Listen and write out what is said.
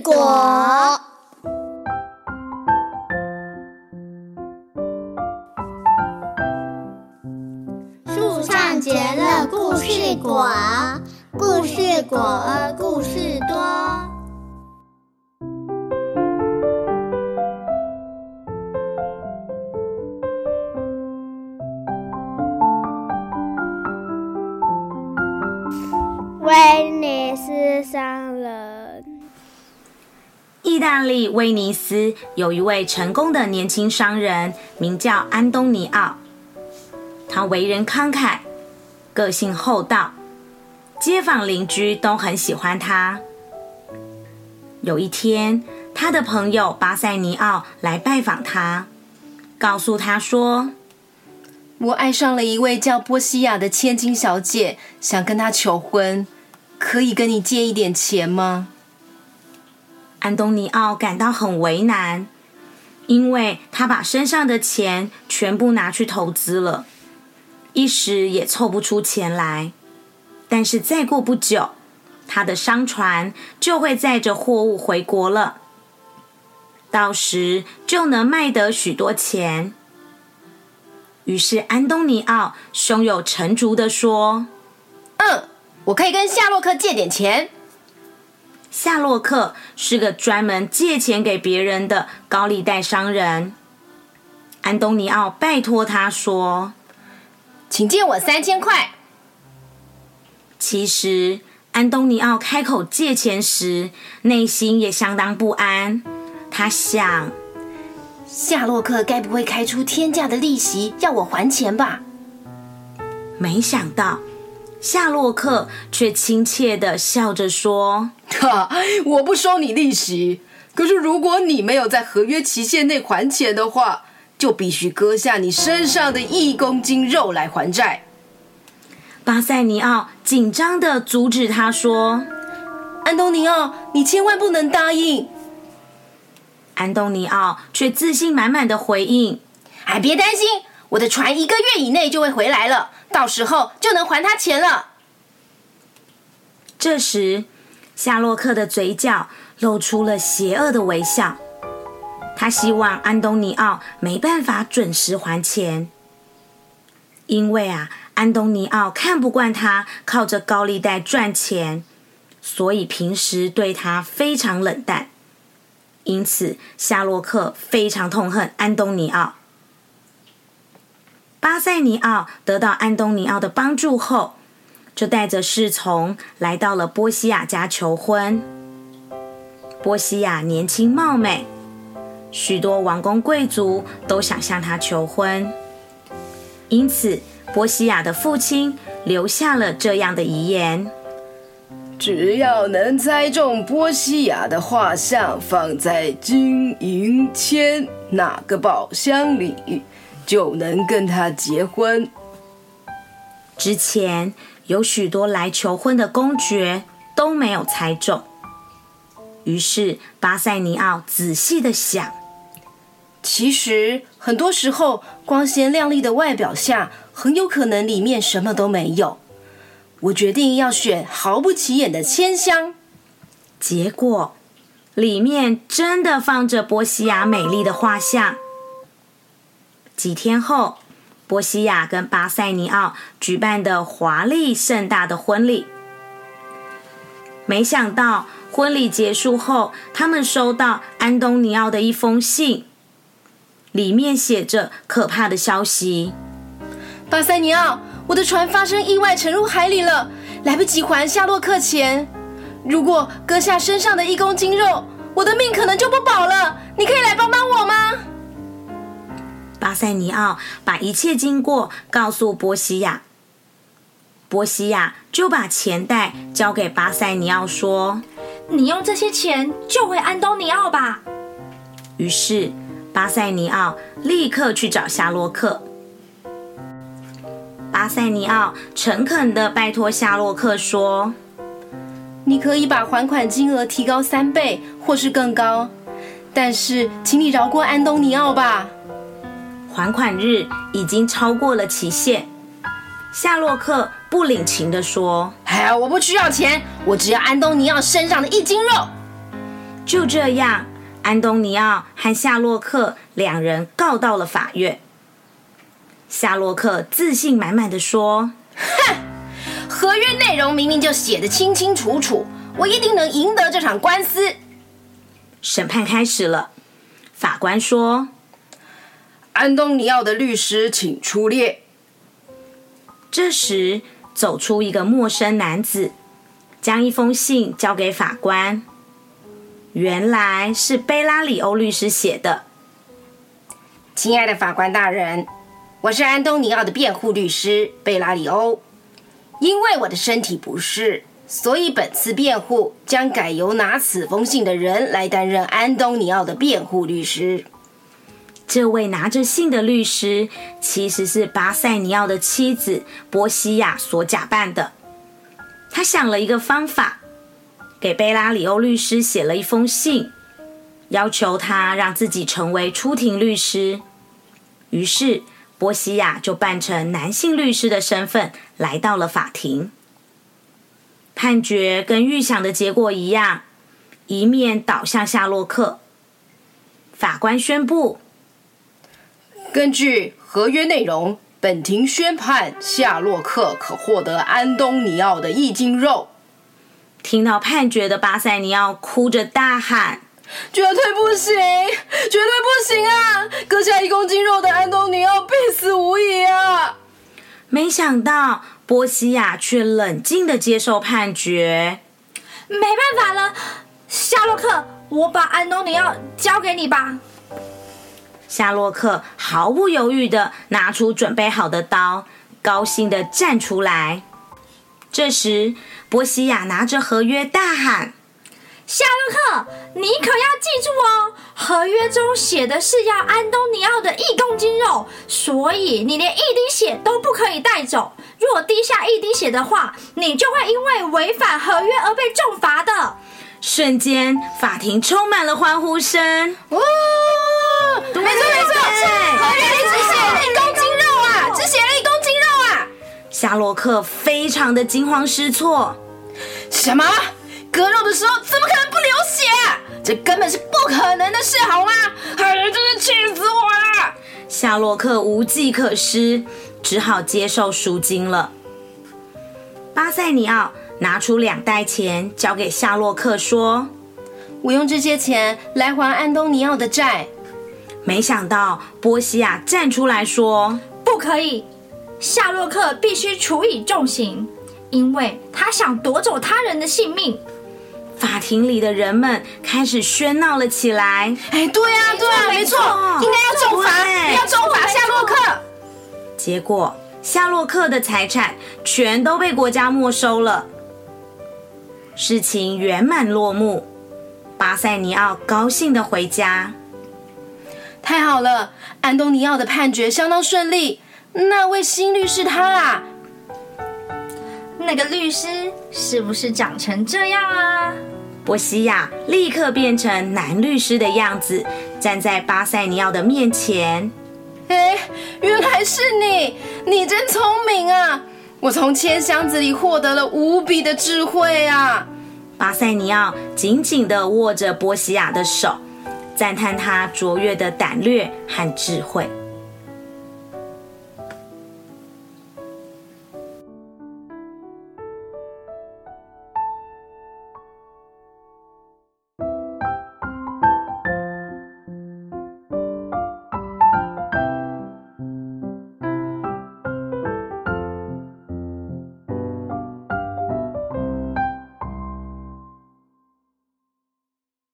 果。树上结了故事果，故事果故事意大利威尼斯有一位成功的年轻商人，名叫安东尼奥。他为人慷慨，个性厚道，街坊邻居都很喜欢他。有一天，他的朋友巴塞尼奥来拜访他，告诉他说。我爱上了一位叫波西亚的千金小姐，想跟她求婚，可以跟你借一点钱吗？安东尼奥感到很为难，因为他把身上的钱全部拿去投资了，一时也凑不出钱来。但是再过不久，他的商船就会载着货物回国了，到时就能卖得许多钱。于是安东尼奥胸有成竹的说：“嗯，我可以跟夏洛克借点钱。”夏洛克是个专门借钱给别人的高利贷商人。安东尼奥拜托他说：“请借我三千块。”其实安东尼奥开口借钱时，内心也相当不安。他想。夏洛克该不会开出天价的利息要我还钱吧？没想到，夏洛克却亲切的笑着说：“哈，我不收你利息，可是如果你没有在合约期限内还钱的话，就必须割下你身上的一公斤肉来还债。”巴塞尼奥紧张的阻止他说：“安东尼奥，你千万不能答应。”安东尼奥却自信满满的回应：“哎，别担心，我的船一个月以内就会回来了，到时候就能还他钱了。”这时，夏洛克的嘴角露出了邪恶的微笑。他希望安东尼奥没办法准时还钱，因为啊，安东尼奥看不惯他靠着高利贷赚钱，所以平时对他非常冷淡。因此，夏洛克非常痛恨安东尼奥。巴塞尼奥得到安东尼奥的帮助后，就带着侍从来到了波西亚家求婚。波西亚年轻貌美，许多王公贵族都想向她求婚。因此，波西亚的父亲留下了这样的遗言。只要能猜中波西亚的画像放在金银铅哪个宝箱里，就能跟他结婚。之前有许多来求婚的公爵都没有猜中，于是巴塞尼奥仔细的想，其实很多时候光鲜亮丽的外表下，很有可能里面什么都没有。我决定要选毫不起眼的千香，结果里面真的放着波西亚美丽的画像。几天后，波西亚跟巴塞尼奥举办的华丽盛大的婚礼，没想到婚礼结束后，他们收到安东尼奥的一封信，里面写着可怕的消息：巴塞尼奥。我的船发生意外，沉入海里了，来不及还夏洛克钱。如果割下身上的一公斤肉，我的命可能就不保了。你可以来帮帮我吗？巴塞尼奥把一切经过告诉波西亚，波西亚就把钱袋交给巴塞尼奥，说：“你用这些钱救回安东尼奥吧。”于是巴塞尼奥立刻去找夏洛克。巴塞尼奥诚恳的拜托夏洛克说：“你可以把还款金额提高三倍，或是更高，但是请你饶过安东尼奥吧。”还款日已经超过了期限，夏洛克不领情的说：“哎呀，我不需要钱，我只要安东尼奥身上的一斤肉。”就这样，安东尼奥和夏洛克两人告到了法院。夏洛克自信满满的说：“哼，合约内容明明就写的清清楚楚，我一定能赢得这场官司。”审判开始了，法官说：“安东尼奥的律师，请出列。”这时，走出一个陌生男子，将一封信交给法官。原来是贝拉里欧律师写的。亲爱的法官大人。我是安东尼奥的辩护律师贝拉里欧，因为我的身体不适，所以本次辩护将改由拿此封信的人来担任安东尼奥的辩护律师。这位拿着信的律师其实是巴塞尼奥的妻子波西亚所假扮的。他想了一个方法，给贝拉里欧律师写了一封信，要求他让自己成为出庭律师。于是。波西亚就扮成男性律师的身份来到了法庭。判决跟预想的结果一样，一面倒向夏洛克。法官宣布：根据合约内容，本庭宣判夏洛克可获得安东尼奥的一斤肉。听到判决的巴塞尼奥哭着大喊。绝对不行，绝对不行啊！割下一公斤肉的安东尼奥必死无疑啊！没想到波西亚却冷静的接受判决。没办法了，夏洛克，我把安东尼奥交给你吧。夏洛克毫不犹豫的拿出准备好的刀，高兴的站出来。这时，波西亚拿着合约大喊。夏洛克，你可要记住哦，合约中写的是要安东尼奥的一公斤肉，所以你连一滴血都不可以带走。若滴下一滴血的话，你就会因为违反合约而被重罚的。瞬间，法庭充满了欢呼声。没错没错，合约里只写了一公斤肉啊，只写了一公斤肉啊！夏洛克非常的惊慌失措。什么？割肉的时候怎么可能不流血？这根本是不可能的事，好吗？哎呀，真是气死我了！夏洛克无计可施，只好接受赎金了。巴塞尼奥拿出两袋钱交给夏洛克，说：“我用这些钱来还安东尼奥的债。”没想到波西亚站出来说：“不可以，夏洛克必须处以重刑，因为他想夺走他人的性命。”法庭里的人们开始喧闹了起来。哎，对呀，对呀，没错，应该要重罚，要重罚夏洛克。结果，夏洛克的财产全都被国家没收了。事情圆满落幕，巴塞尼奥高兴的回家。太好了，安东尼奥的判决相当顺利。那位新律师他啊，那个律师是不是长成这样啊？波西亚立刻变成男律师的样子，站在巴塞尼奥的面前。哎，原来是你！你真聪明啊！我从铅箱子里获得了无比的智慧啊！巴塞尼奥紧紧地握着波西亚的手，赞叹他卓越的胆略和智慧。